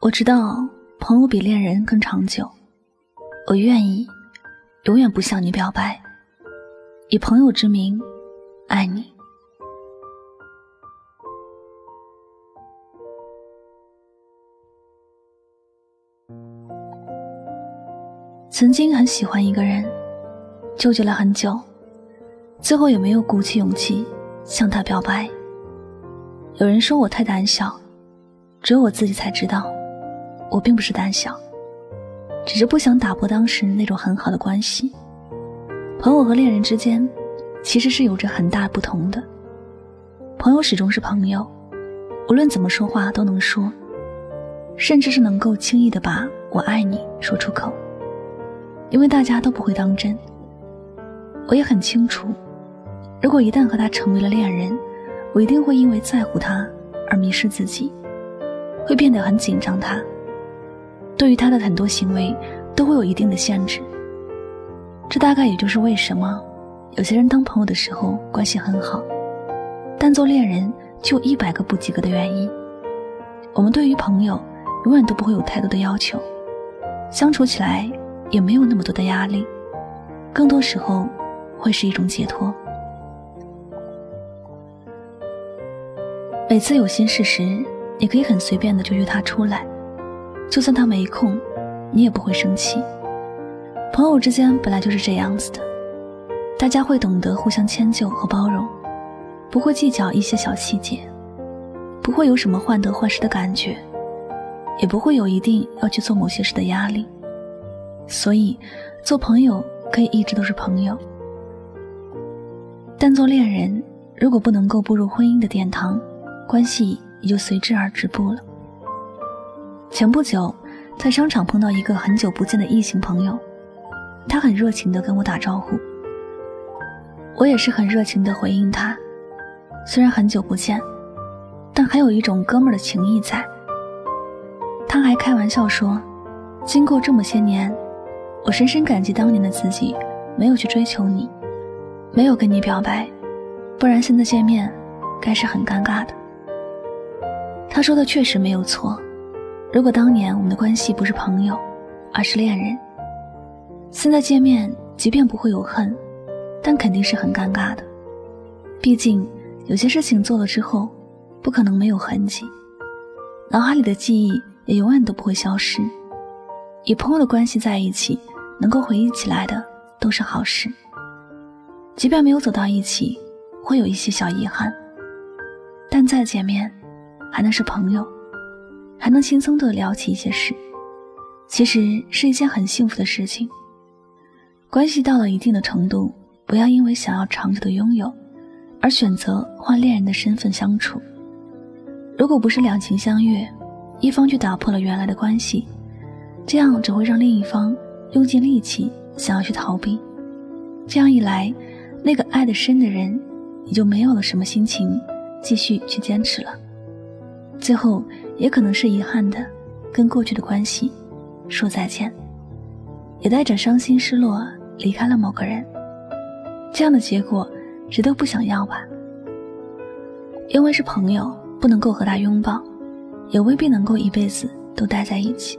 我知道朋友比恋人更长久，我愿意永远不向你表白，以朋友之名爱你。曾经很喜欢一个人，纠结了很久，最后也没有鼓起勇气向他表白。有人说我太胆小，只有我自己才知道。我并不是胆小，只是不想打破当时那种很好的关系。朋友和恋人之间，其实是有着很大不同的。朋友始终是朋友，无论怎么说话都能说，甚至是能够轻易的把我爱你说出口，因为大家都不会当真。我也很清楚，如果一旦和他成为了恋人，我一定会因为在乎他而迷失自己，会变得很紧张他。对于他的很多行为，都会有一定的限制。这大概也就是为什么有些人当朋友的时候关系很好，但做恋人就一百个不及格的原因。我们对于朋友永远都不会有太多的要求，相处起来也没有那么多的压力，更多时候会是一种解脱。每次有心事时，你可以很随便的就约他出来。就算他没空，你也不会生气。朋友之间本来就是这样子的，大家会懂得互相迁就和包容，不会计较一些小细节，不会有什么患得患失的感觉，也不会有一定要去做某些事的压力。所以，做朋友可以一直都是朋友，但做恋人，如果不能够步入婚姻的殿堂，关系也就随之而止步了。前不久，在商场碰到一个很久不见的异性朋友，他很热情地跟我打招呼，我也是很热情地回应他。虽然很久不见，但还有一种哥们儿的情谊在。他还开玩笑说：“经过这么些年，我深深感激当年的自己没有去追求你，没有跟你表白，不然现在见面该是很尴尬的。”他说的确实没有错。如果当年我们的关系不是朋友，而是恋人，现在见面，即便不会有恨，但肯定是很尴尬的。毕竟有些事情做了之后，不可能没有痕迹，脑海里的记忆也永远都不会消失。以朋友的关系在一起，能够回忆起来的都是好事。即便没有走到一起，会有一些小遗憾，但再见面，还能是朋友。还能轻松地聊起一些事，其实是一件很幸福的事情。关系到了一定的程度，不要因为想要长久的拥有，而选择换恋人的身份相处。如果不是两情相悦，一方却打破了原来的关系，这样只会让另一方用尽力气想要去逃避。这样一来，那个爱得深的人也就没有了什么心情继续去坚持了。最后。也可能是遗憾的，跟过去的关系说再见，也带着伤心失落离开了某个人。这样的结果，谁都不想要吧？因为是朋友，不能够和他拥抱，也未必能够一辈子都待在一起，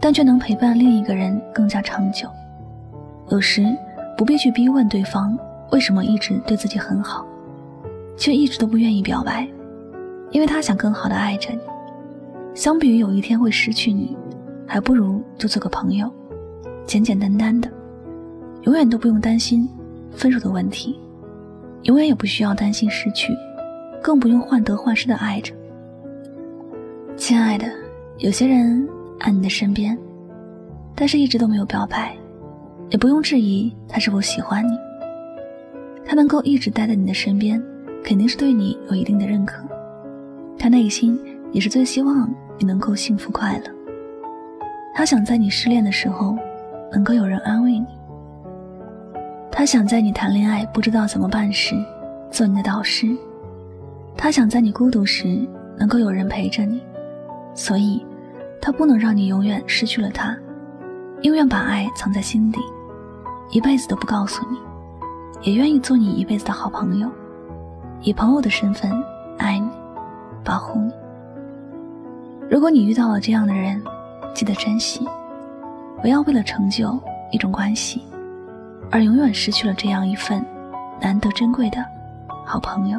但却能陪伴另一个人更加长久。有时不必去逼问对方为什么一直对自己很好，却一直都不愿意表白。因为他想更好的爱着你，相比于有一天会失去你，还不如就做个朋友，简简单单的，永远都不用担心分手的问题，永远也不需要担心失去，更不用患得患失的爱着。亲爱的，有些人爱你的身边，但是一直都没有表白，也不用质疑他是否喜欢你。他能够一直待在你的身边，肯定是对你有一定的认可。他内心也是最希望你能够幸福快乐。他想在你失恋的时候，能够有人安慰你。他想在你谈恋爱不知道怎么办时，做你的导师。他想在你孤独时，能够有人陪着你。所以，他不能让你永远失去了他，宁愿把爱藏在心底，一辈子都不告诉你，也愿意做你一辈子的好朋友，以朋友的身份爱你，保护你。如果你遇到了这样的人，记得珍惜，不要为了成就一种关系，而永远失去了这样一份难得珍贵的好朋友。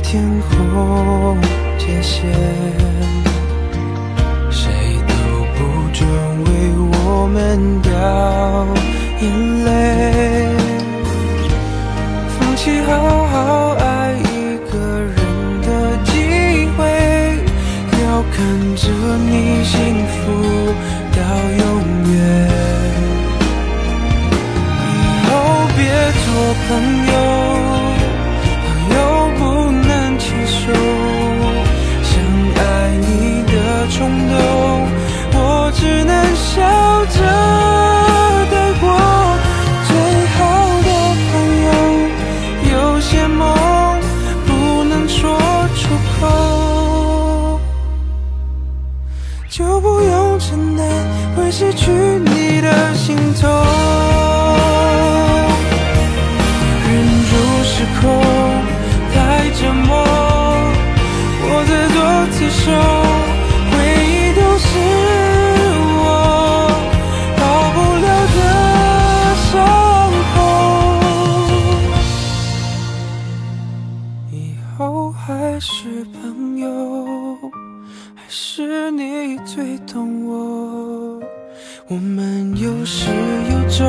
天空界限，谁都不准为我们掉眼泪。放弃好好爱一个人的机会，要看着你幸福到永远。以后别做朋友。冲动我只能笑着带过最好的朋友有些梦不能说出口。就不用承担会失去你的心痛忍住失控太折磨是你最懂我，我们有始有终，